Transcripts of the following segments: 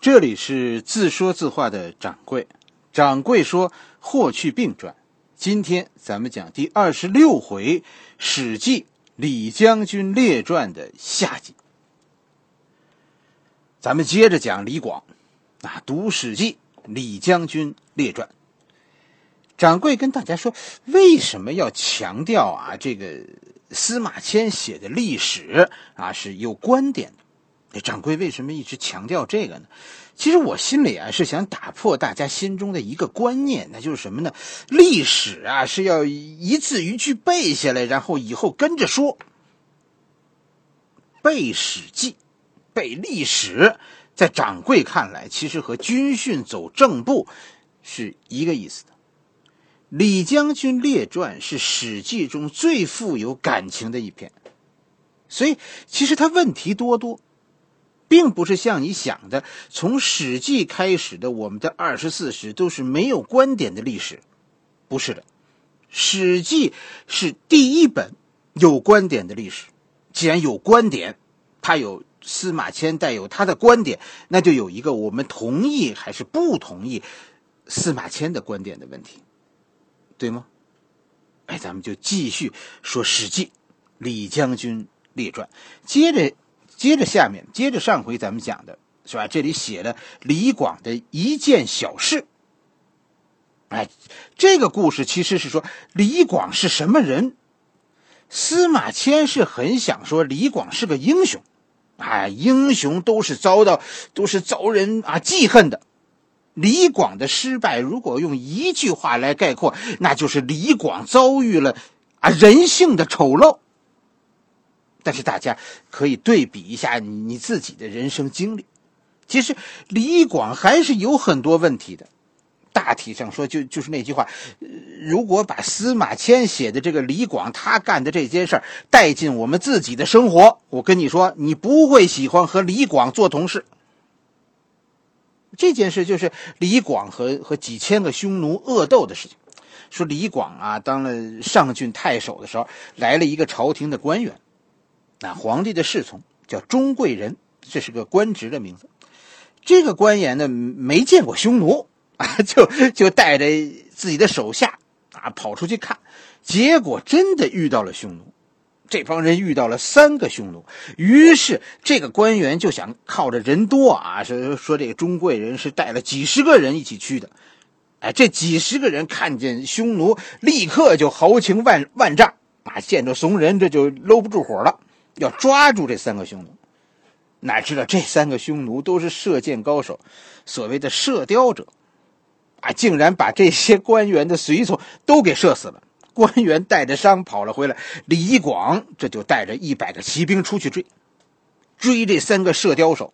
这里是自说自话的掌柜，掌柜说“霍去病传”。今天咱们讲第二十六回《史记·李将军列传》的下集。咱们接着讲李广，啊，读《史记·李将军列传》。掌柜跟大家说，为什么要强调啊？这个司马迁写的历史啊是有观点的。这掌柜为什么一直强调这个呢？其实我心里啊是想打破大家心中的一个观念，那就是什么呢？历史啊是要一字一句背下来，然后以后跟着说。背《史记》，背历史，在掌柜看来，其实和军训走正步是一个意思的。《李将军列传》是《史记》中最富有感情的一篇，所以其实它问题多多。并不是像你想的，从《史记》开始的我们的二十四史都是没有观点的历史，不是的，《史记》是第一本有观点的历史。既然有观点，他有司马迁带有他的观点，那就有一个我们同意还是不同意司马迁的观点的问题，对吗？哎，咱们就继续说《史记·李将军列传》，接着。接着下面，接着上回咱们讲的是吧？这里写了李广的一件小事。哎，这个故事其实是说李广是什么人？司马迁是很想说李广是个英雄，哎，英雄都是遭到都是遭人啊记恨的。李广的失败，如果用一句话来概括，那就是李广遭遇了啊人性的丑陋。但是大家可以对比一下你自己的人生经历，其实李广还是有很多问题的。大体上说，就就是那句话：如果把司马迁写的这个李广他干的这件事儿带进我们自己的生活，我跟你说，你不会喜欢和李广做同事。这件事就是李广和和几千个匈奴恶斗的事情。说李广啊，当了上郡太守的时候，来了一个朝廷的官员。那皇帝的侍从叫钟贵人，这是个官职的名字。这个官员呢，没见过匈奴啊，就就带着自己的手下啊跑出去看，结果真的遇到了匈奴。这帮人遇到了三个匈奴，于是这个官员就想靠着人多啊，说说这个钟贵人是带了几十个人一起去的。哎，这几十个人看见匈奴，立刻就豪情万万丈啊，见着怂人这就搂不住火了。要抓住这三个匈奴，哪知道这三个匈奴都是射箭高手，所谓的射雕者，啊，竟然把这些官员的随从都给射死了。官员带着伤跑了回来，李广这就带着一百个骑兵出去追，追这三个射雕手。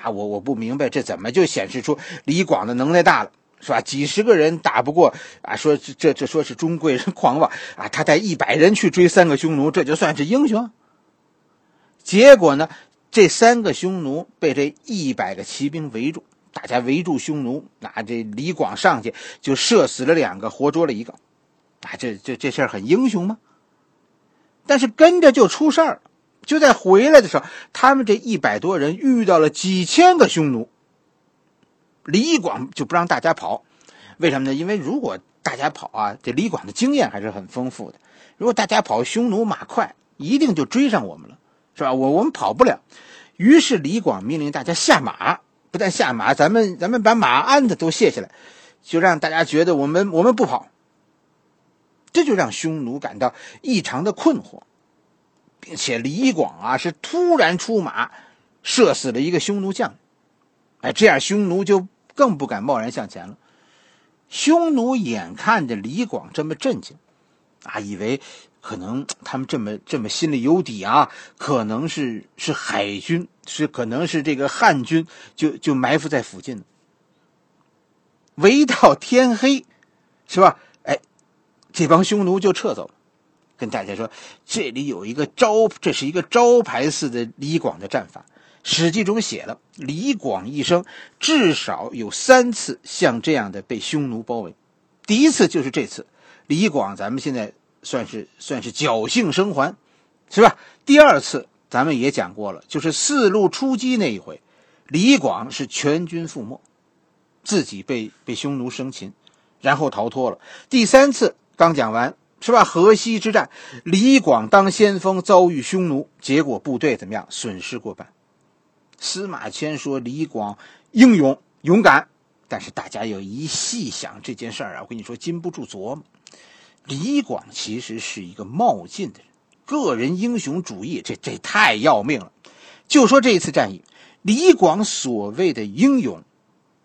啊，我我不明白这怎么就显示出李广的能耐大了，是吧？几十个人打不过啊，说这这说是中贵人狂妄啊，他带一百人去追三个匈奴，这就算是英雄？结果呢？这三个匈奴被这一百个骑兵围住，大家围住匈奴，那这李广上去就射死了两个，活捉了一个，啊，这这这事儿很英雄吗？但是跟着就出事儿，就在回来的时候，他们这一百多人遇到了几千个匈奴，李广就不让大家跑，为什么呢？因为如果大家跑啊，这李广的经验还是很丰富的，如果大家跑，匈奴马快，一定就追上我们了。是吧？我我们跑不了，于是李广命令大家下马，不但下马，咱们咱们把马鞍子都卸下来，就让大家觉得我们我们不跑。这就让匈奴感到异常的困惑，并且李广啊是突然出马，射死了一个匈奴将，哎，这样匈奴就更不敢贸然向前了。匈奴眼看着李广这么镇静，啊，以为。可能他们这么这么心里有底啊，可能是是海军，是可能是这个汉军，就就埋伏在附近。围到天黑，是吧？哎，这帮匈奴就撤走。跟大家说，这里有一个招，这是一个招牌似的李广的战法。《史记》中写了，李广一生至少有三次像这样的被匈奴包围。第一次就是这次，李广，咱们现在。算是算是侥幸生还，是吧？第二次咱们也讲过了，就是四路出击那一回，李广是全军覆没，自己被被匈奴生擒，然后逃脱了。第三次刚讲完是吧？河西之战，李广当先锋遭遇匈奴，结果部队怎么样？损失过半。司马迁说李广英勇勇敢，但是大家要一细想这件事儿啊，我跟你说禁不住琢磨。李广其实是一个冒进的人，个人英雄主义，这这太要命了。就说这一次战役，李广所谓的英勇，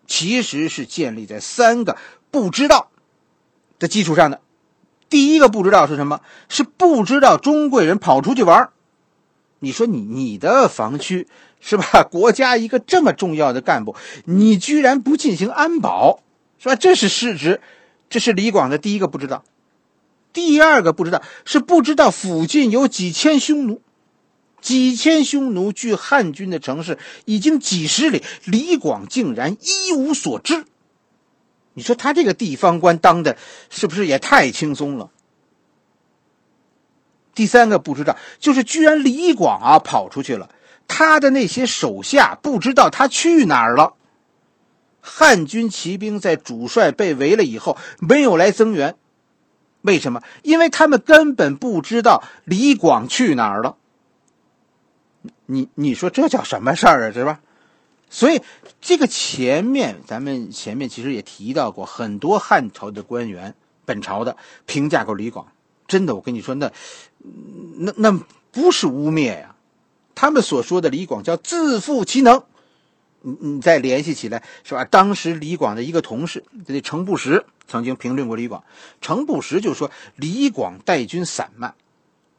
其实是建立在三个不知道的基础上的。第一个不知道是什么？是不知道中贵人跑出去玩你说你你的防区是吧？国家一个这么重要的干部，你居然不进行安保，是吧？这是失职，这是李广的第一个不知道。第二个不知道是不知道附近有几千匈奴，几千匈奴距汉军的城市已经几十里，李广竟然一无所知。你说他这个地方官当的是不是也太轻松了？第三个不知道就是居然李广啊跑出去了，他的那些手下不知道他去哪儿了。汉军骑兵在主帅被围了以后没有来增援。为什么？因为他们根本不知道李广去哪儿了。你你说这叫什么事儿啊？是吧？所以这个前面咱们前面其实也提到过，很多汉朝的官员，本朝的评价过李广。真的，我跟你说，那那那不是污蔑呀。他们所说的李广叫自负其能。你你再联系起来是吧？当时李广的一个同事，这程不识曾经评论过李广。程不识就说李广带军散漫，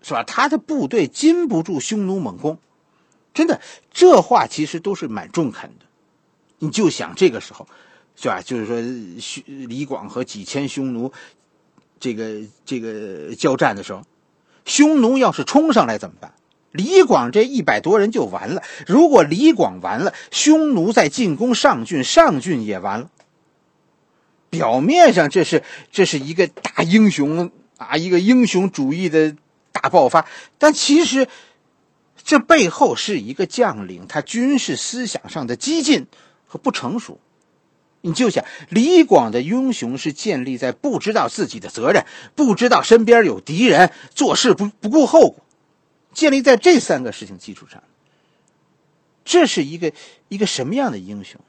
是吧？他的部队禁不住匈奴猛攻。真的，这话其实都是蛮中肯的。你就想这个时候，是吧？就是说，李广和几千匈奴这个这个交战的时候，匈奴要是冲上来怎么办？李广这一百多人就完了。如果李广完了，匈奴再进攻上郡，上郡也完了。表面上这是这是一个大英雄啊，一个英雄主义的大爆发，但其实这背后是一个将领他军事思想上的激进和不成熟。你就想李广的英雄是建立在不知道自己的责任，不知道身边有敌人，做事不不顾后果。建立在这三个事情基础上，这是一个一个什么样的英雄？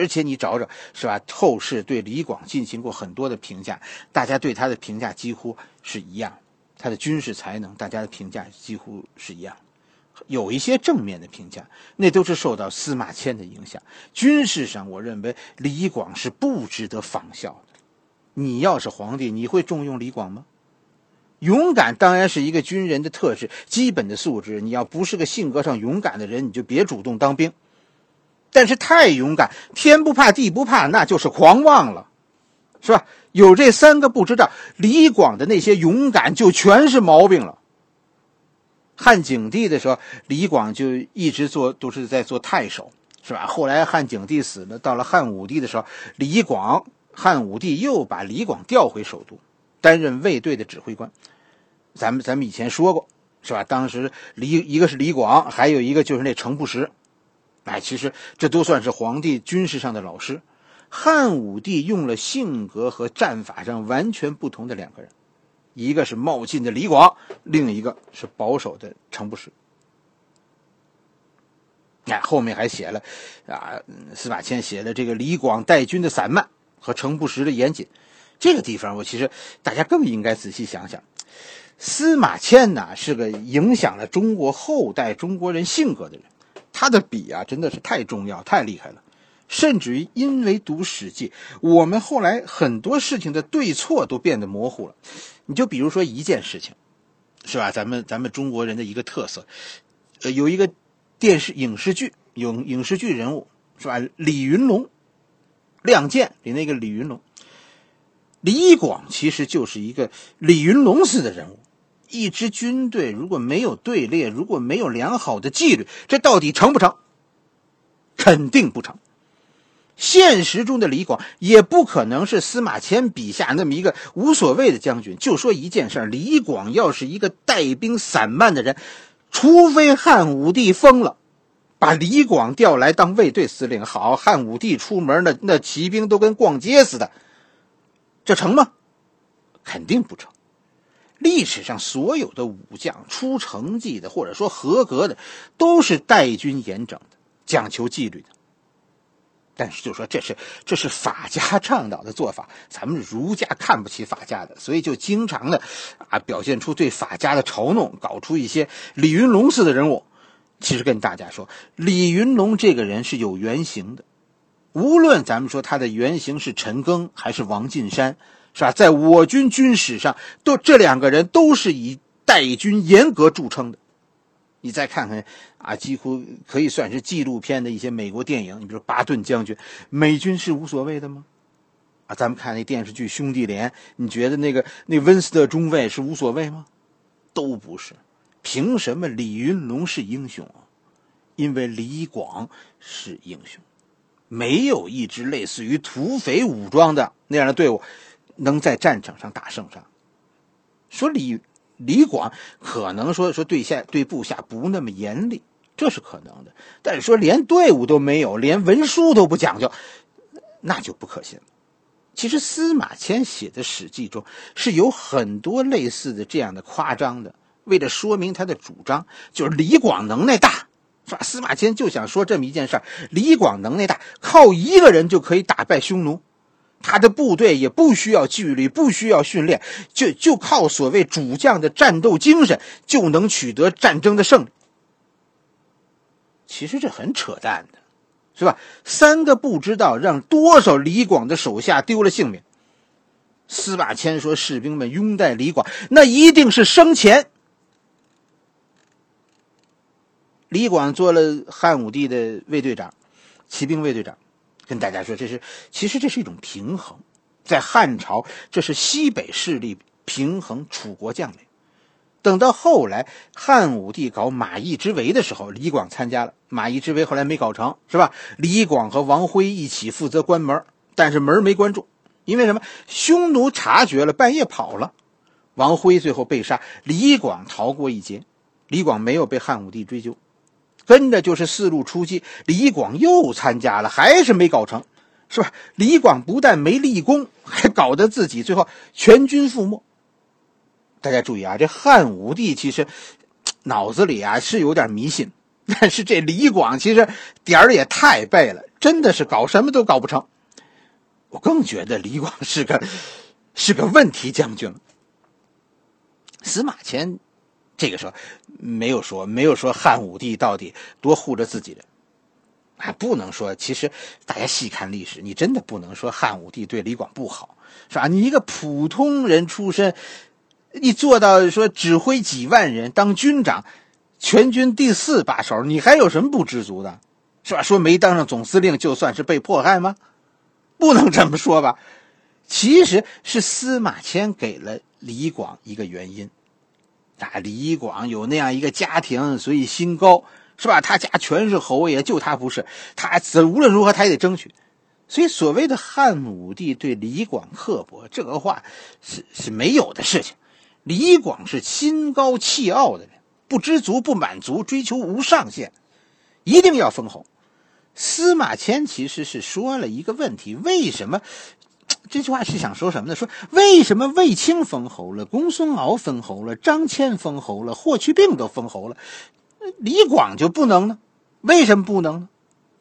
而且你找找是吧？后世对李广进行过很多的评价，大家对他的评价几乎是一样，他的军事才能，大家的评价几乎是一样。有一些正面的评价，那都是受到司马迁的影响。军事上，我认为李广是不值得仿效的。你要是皇帝，你会重用李广吗？勇敢当然是一个军人的特质，基本的素质。你要不是个性格上勇敢的人，你就别主动当兵。但是太勇敢，天不怕地不怕，那就是狂妄了，是吧？有这三个不知道，李广的那些勇敢就全是毛病了。汉景帝的时候，李广就一直做都是在做太守，是吧？后来汉景帝死了，到了汉武帝的时候，李广汉武帝又把李广调回首都。担任卫队的指挥官，咱们咱们以前说过，是吧？当时李一个是李广，还有一个就是那程不识，哎，其实这都算是皇帝军事上的老师。汉武帝用了性格和战法上完全不同的两个人，一个是冒进的李广，另一个是保守的程不识。哎，后面还写了啊，司马迁写的这个李广带军的散漫和程不识的严谨。这个地方，我其实大家更应该仔细想想。司马迁呢，是个影响了中国后代中国人性格的人，他的笔啊，真的是太重要、太厉害了。甚至于因为读《史记》，我们后来很多事情的对错都变得模糊了。你就比如说一件事情，是吧？咱们咱们中国人的一个特色，呃，有一个电视影视剧，有影视剧人物，是吧？李云龙，《亮剑》里那个李云龙。李广其实就是一个李云龙似的人物。一支军队如果没有队列，如果没有良好的纪律，这到底成不成？肯定不成。现实中的李广也不可能是司马迁笔下那么一个无所谓的将军。就说一件事李广要是一个带兵散漫的人，除非汉武帝疯了，把李广调来当卫队司令，好，汉武帝出门那那骑兵都跟逛街似的，这成吗？肯定不成。历史上所有的武将出成绩的，或者说合格的，都是带军严整的，讲求纪律的。但是就说这是这是法家倡导的做法，咱们儒家看不起法家的，所以就经常的啊表现出对法家的嘲弄，搞出一些李云龙似的人物。其实跟大家说，李云龙这个人是有原型的，无论咱们说他的原型是陈赓还是王进山。是吧？在我军军史上，都这两个人都是以带军严格著称的。你再看看啊，几乎可以算是纪录片的一些美国电影。你比如巴顿将军，美军是无所谓的吗？啊，咱们看那电视剧《兄弟连》，你觉得那个那温斯特中尉是无所谓吗？都不是。凭什么李云龙是英雄啊？因为李广是英雄。没有一支类似于土匪武装的那样的队伍。能在战场上打胜仗，说李李广可能说说对下对部下不那么严厉，这是可能的。但是说连队伍都没有，连文书都不讲究，那就不可信。其实司马迁写的《史记》中是有很多类似的这样的夸张的，为了说明他的主张，就是李广能耐大，是吧？司马迁就想说这么一件事儿：李广能耐大，靠一个人就可以打败匈奴。他的部队也不需要纪律，不需要训练，就就靠所谓主将的战斗精神，就能取得战争的胜利。其实这很扯淡的，是吧？三个不知道让多少李广的手下丢了性命。司马迁说，士兵们拥戴李广，那一定是生前。李广做了汉武帝的卫队长，骑兵卫队长。跟大家说，这是其实这是一种平衡，在汉朝，这是西北势力平衡楚国将领。等到后来汉武帝搞马邑之围的时候，李广参加了马邑之围，后来没搞成，是吧？李广和王辉一起负责关门，但是门没关住，因为什么？匈奴察觉了，半夜跑了，王辉最后被杀，李广逃过一劫，李广没有被汉武帝追究。跟着就是四路出击，李广又参加了，还是没搞成，是吧？李广不但没立功，还搞得自己最后全军覆没。大家注意啊，这汉武帝其实脑子里啊是有点迷信，但是这李广其实点儿也太背了，真的是搞什么都搞不成。我更觉得李广是个是个问题将军了。司马迁。这个时候没有说，没有说汉武帝到底多护着自己人，还不能说。其实大家细看历史，你真的不能说汉武帝对李广不好，是吧？你一个普通人出身，你做到说指挥几万人当军长，全军第四把手，你还有什么不知足的，是吧？说没当上总司令就算是被迫害吗？不能这么说吧？其实是司马迁给了李广一个原因。啊，李广有那样一个家庭，所以心高，是吧？他家全是侯爷，就他不是。他无论如何他也得争取。所以所谓的汉武帝对李广刻薄，这个话是是没有的事情。李广是心高气傲的人，不知足不满足，追求无上限，一定要封侯。司马迁其实是说了一个问题：为什么？这句话是想说什么呢？说为什么卫青封侯了，公孙敖封侯了，张骞封侯了，霍去病都封侯了，李广就不能呢？为什么不能呢？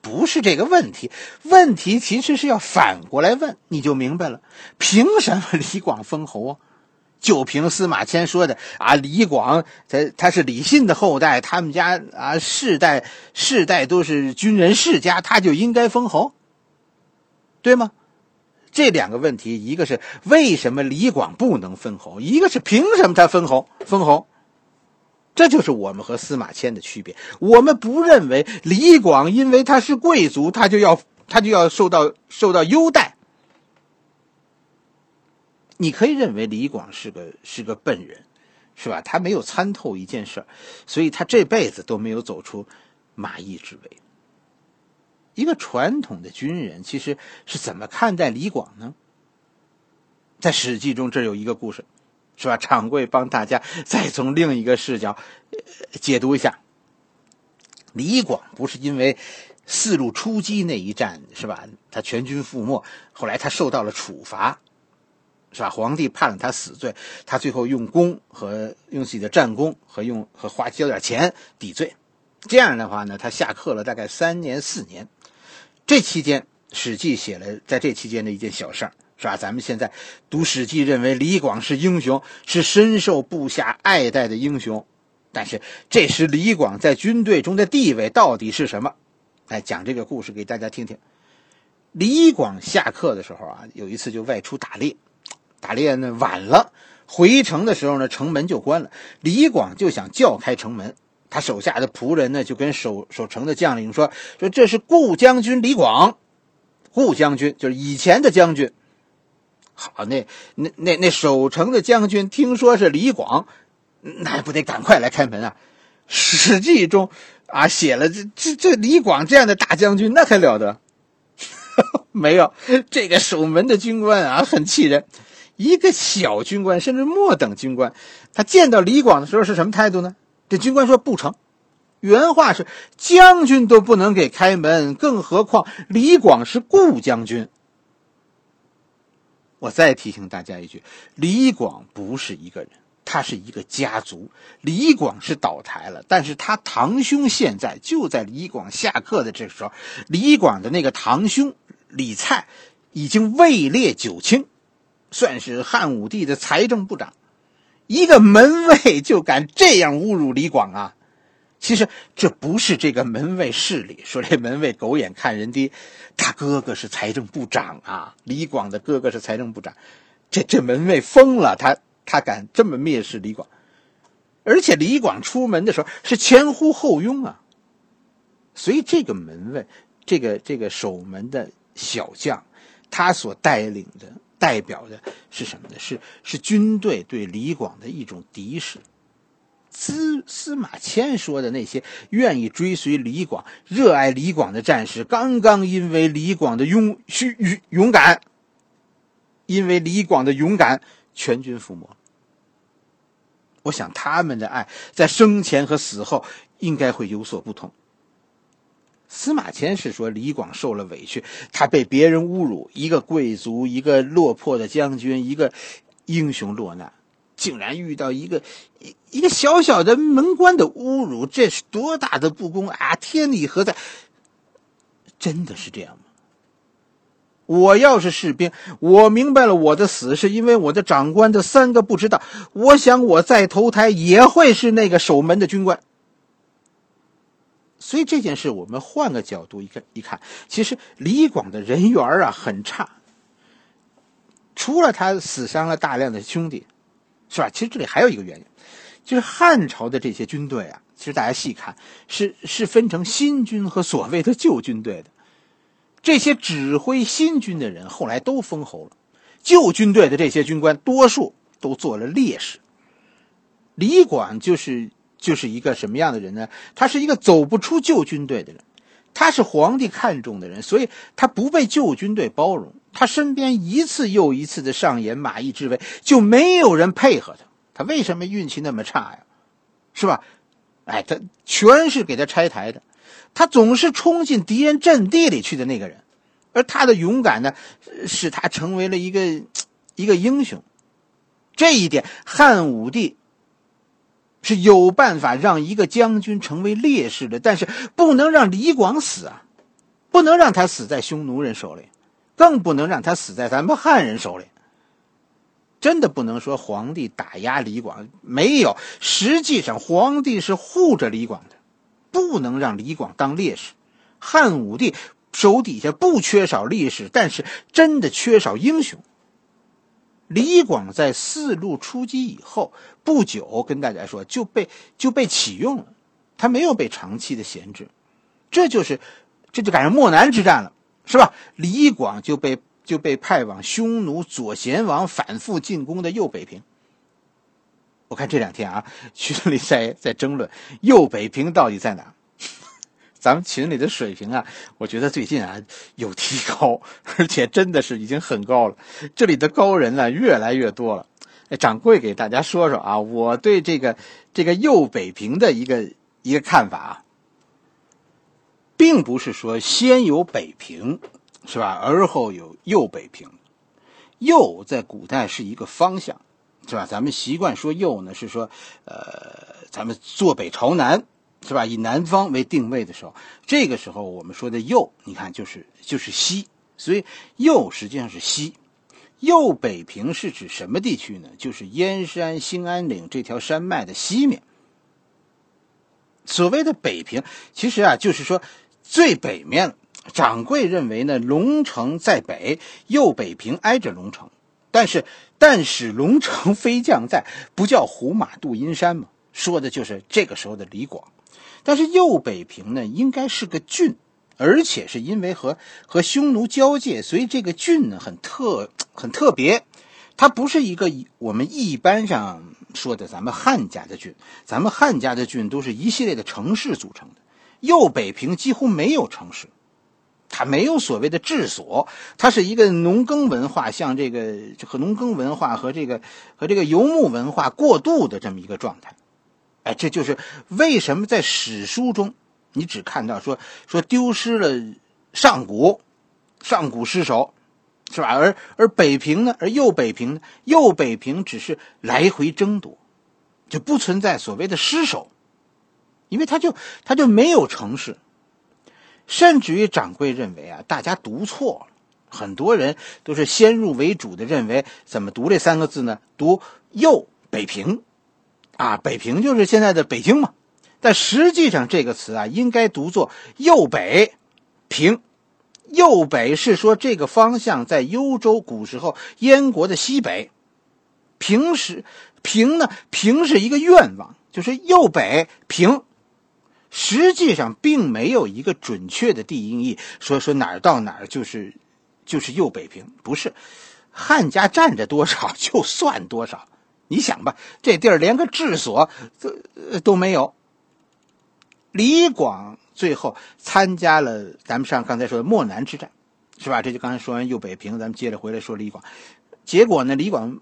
不是这个问题，问题其实是要反过来问，你就明白了。凭什么李广封侯啊？就凭司马迁说的啊，李广他他是李信的后代，他们家啊世代世代都是军人世家，他就应该封侯，对吗？这两个问题，一个是为什么李广不能封侯，一个是凭什么他封侯？封侯，这就是我们和司马迁的区别。我们不认为李广因为他是贵族，他就要他就要受到受到优待。你可以认为李广是个是个笨人，是吧？他没有参透一件事所以他这辈子都没有走出马邑之围。一个传统的军人其实是怎么看待李广呢？在《史记》中，这有一个故事，是吧？场贵帮大家再从另一个视角解读一下。李广不是因为四路出击那一战是吧？他全军覆没，后来他受到了处罚，是吧？皇帝判了他死罪，他最后用功和用自己的战功和用和花交点钱抵罪。这样的话呢，他下课了大概三年四年。这期间，《史记》写了在这期间的一件小事儿，是吧？咱们现在读《史记》，认为李广是英雄，是深受部下爱戴的英雄。但是这时李广在军队中的地位到底是什么？来讲这个故事给大家听听。李广下课的时候啊，有一次就外出打猎，打猎呢晚了，回城的时候呢城门就关了，李广就想叫开城门。他手下的仆人呢，就跟守守城的将领说：“说这是顾将军李广，顾将军就是以前的将军。好，那那那那守城的将军听说是李广，那还不得赶快来开门啊？《史记》中啊写了这这这李广这样的大将军，那还了得？没有这个守门的军官啊，很气人。一个小军官，甚至末等军官，他见到李广的时候是什么态度呢？”这军官说不成，原话是将军都不能给开门，更何况李广是顾将军。我再提醒大家一句，李广不是一个人，他是一个家族。李广是倒台了，但是他堂兄现在就在李广下课的这时候，李广的那个堂兄李蔡已经位列九卿，算是汉武帝的财政部长。一个门卫就敢这样侮辱李广啊！其实这不是这个门卫势力，说这门卫狗眼看人低，他哥哥是财政部长啊，李广的哥哥是财政部长，这这门卫疯了，他他敢这么蔑视李广，而且李广出门的时候是前呼后拥啊，所以这个门卫，这个这个守门的小将，他所带领的。代表的是什么呢？是是军队对李广的一种敌视。司司马迁说的那些愿意追随李广、热爱李广的战士，刚刚因为李广的勇虚勇勇敢，因为李广的勇敢，全军覆没。我想他们的爱在生前和死后应该会有所不同。司马迁是说李广受了委屈，他被别人侮辱，一个贵族，一个落魄的将军，一个英雄落难，竟然遇到一个一一个小小的门官的侮辱，这是多大的不公啊！天理何在？真的是这样吗？我要是士兵，我明白了我的死是因为我的长官的三个不知道，我想我再投胎也会是那个守门的军官。所以这件事，我们换个角度一看，一看，其实李广的人缘啊很差。除了他死伤了大量的兄弟，是吧？其实这里还有一个原因，就是汉朝的这些军队啊，其实大家细看，是是分成新军和所谓的旧军队的。这些指挥新军的人后来都封侯了，旧军队的这些军官多数都做了烈士。李广就是。就是一个什么样的人呢？他是一个走不出旧军队的人，他是皇帝看重的人，所以他不被旧军队包容。他身边一次又一次的上演马邑之围，就没有人配合他。他为什么运气那么差呀？是吧？哎，他全是给他拆台的。他总是冲进敌人阵地里去的那个人，而他的勇敢呢，使他成为了一个一个英雄。这一点，汉武帝。是有办法让一个将军成为烈士的，但是不能让李广死啊，不能让他死在匈奴人手里，更不能让他死在咱们汉人手里。真的不能说皇帝打压李广，没有，实际上皇帝是护着李广的，不能让李广当烈士。汉武帝手底下不缺少烈士，但是真的缺少英雄。李广在四路出击以后不久，跟大家说就被就被启用了，他没有被长期的闲置，这就是这就赶上漠南之战了，是吧？李广就被就被派往匈奴左贤王反复进攻的右北平。我看这两天啊，群里在在争论右北平到底在哪。咱们群里的水平啊，我觉得最近啊有提高，而且真的是已经很高了。这里的高人呢越来越多了。哎，掌柜给大家说说啊，我对这个这个右北平的一个一个看法啊。并不是说先有北平，是吧？而后有右北平。右在古代是一个方向，是吧？咱们习惯说右呢，是说，呃，咱们坐北朝南，是吧？以南方为定位的时候，这个时候我们说的右，你看就是就是西，所以右实际上是西。右北平是指什么地区呢？就是燕山兴安岭这条山脉的西面。所谓的北平，其实啊，就是说最北面。掌柜认为呢，龙城在北，右北平挨着龙城。但是，但使龙城 飞将在，不叫胡马度阴山吗？说的就是这个时候的李广。但是右北平呢，应该是个郡，而且是因为和和匈奴交界，所以这个郡呢很特很特别。它不是一个我们一般上说的咱们汉家的郡，咱们汉家的郡都是一系列的城市组成的。右北平几乎没有城市，它没有所谓的治所，它是一个农耕文化，像这个和农耕文化和这个和这个游牧文化过渡的这么一个状态。这就是为什么在史书中你只看到说说丢失了上古，上古失守。是吧？而而北平呢？而右北平呢？右北平只是来回争夺，就不存在所谓的失守，因为他就他就没有城市。甚至于掌柜认为啊，大家读错了，很多人都是先入为主的认为，怎么读这三个字呢？读右北平，啊，北平就是现在的北京嘛。但实际上这个词啊，应该读作右北平。右北是说这个方向在幽州，古时候燕国的西北。平时平呢，平是一个愿望，就是右北平。实际上并没有一个准确的地音译，说说哪儿到哪儿就是就是右北平，不是。汉家占着多少就算多少。你想吧，这地儿连个治所都都没有。李广。最后参加了咱们上刚才说的漠南之战，是吧？这就刚才说完右北平，咱们接着回来说李广。结果呢，李广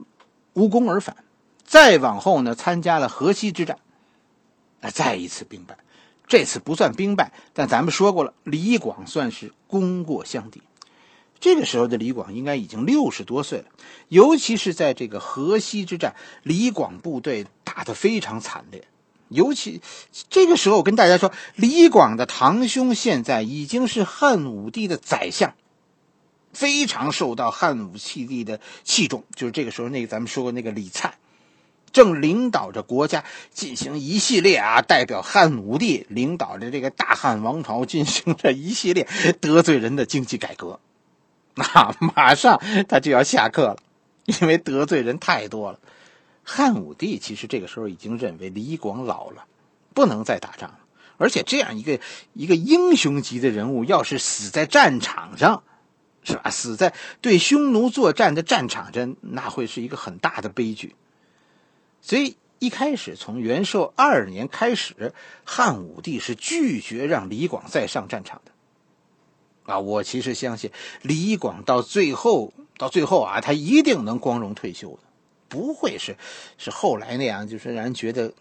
无功而返。再往后呢，参加了河西之战，啊，再一次兵败。这次不算兵败，但咱们说过了，李广算是功过相抵。这个时候的李广应该已经六十多岁了，尤其是在这个河西之战，李广部队打得非常惨烈。尤其这个时候，我跟大家说，李广的堂兄现在已经是汉武帝的宰相，非常受到汉武帝的器重。就是这个时候，那个咱们说过那个李灿，正领导着国家进行一系列啊，代表汉武帝领导着这个大汉王朝进行着一系列得罪人的经济改革。那马上他就要下课了，因为得罪人太多了。汉武帝其实这个时候已经认为李广老了，不能再打仗了。而且这样一个一个英雄级的人物，要是死在战场上，是吧？死在对匈奴作战的战场上，那会是一个很大的悲剧。所以一开始从元寿二年开始，汉武帝是拒绝让李广再上战场的。啊，我其实相信李广到最后，到最后啊，他一定能光荣退休的。不会是，是后来那样，就是让人觉得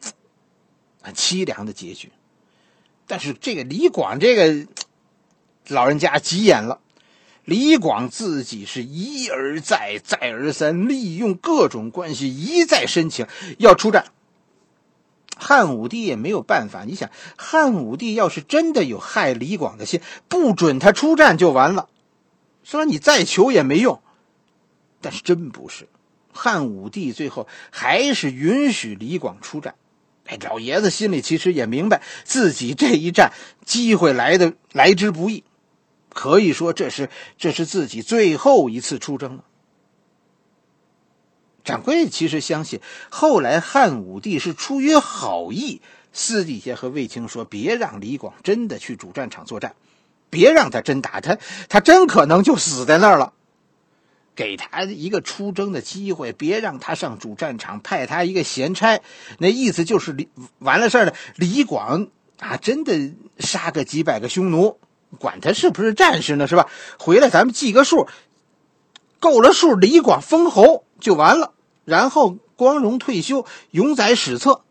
很凄凉的结局。但是这个李广这个老人家急眼了，李广自己是一而再、再而三利用各种关系，一再申请要出战。汉武帝也没有办法。你想，汉武帝要是真的有害李广的心，不准他出战就完了。说你再求也没用。但是真不是。汉武帝最后还是允许李广出战，哎，老爷子心里其实也明白自己这一战机会来的来之不易，可以说这是这是自己最后一次出征了。掌柜其实相信，后来汉武帝是出于好意，私底下和卫青说，别让李广真的去主战场作战，别让他真打他，他真可能就死在那儿了。给他一个出征的机会，别让他上主战场，派他一个闲差。那意思就是李完了事儿了。李广啊，真的杀个几百个匈奴，管他是不是战士呢，是吧？回来咱们记个数，够了数，李广封侯就完了，然后光荣退休，永载史册。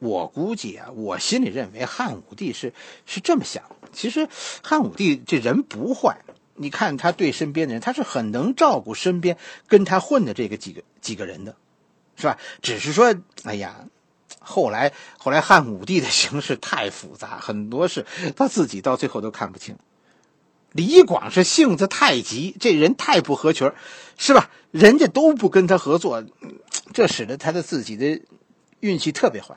我估计啊，我心里认为汉武帝是是这么想。其实汉武帝这人不坏，你看他对身边的人，他是很能照顾身边跟他混的这个几个几个人的，是吧？只是说，哎呀，后来后来汉武帝的形势太复杂，很多事他自己到最后都看不清。李广是性子太急，这人太不合群是吧？人家都不跟他合作，这使得他的自己的运气特别坏。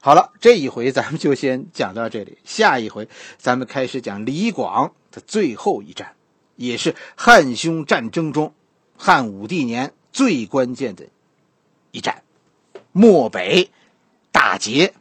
好了，这一回咱们就先讲到这里，下一回咱们开始讲李广的最后一战，也是汉匈战争中汉武帝年最关键的一战——漠北大捷。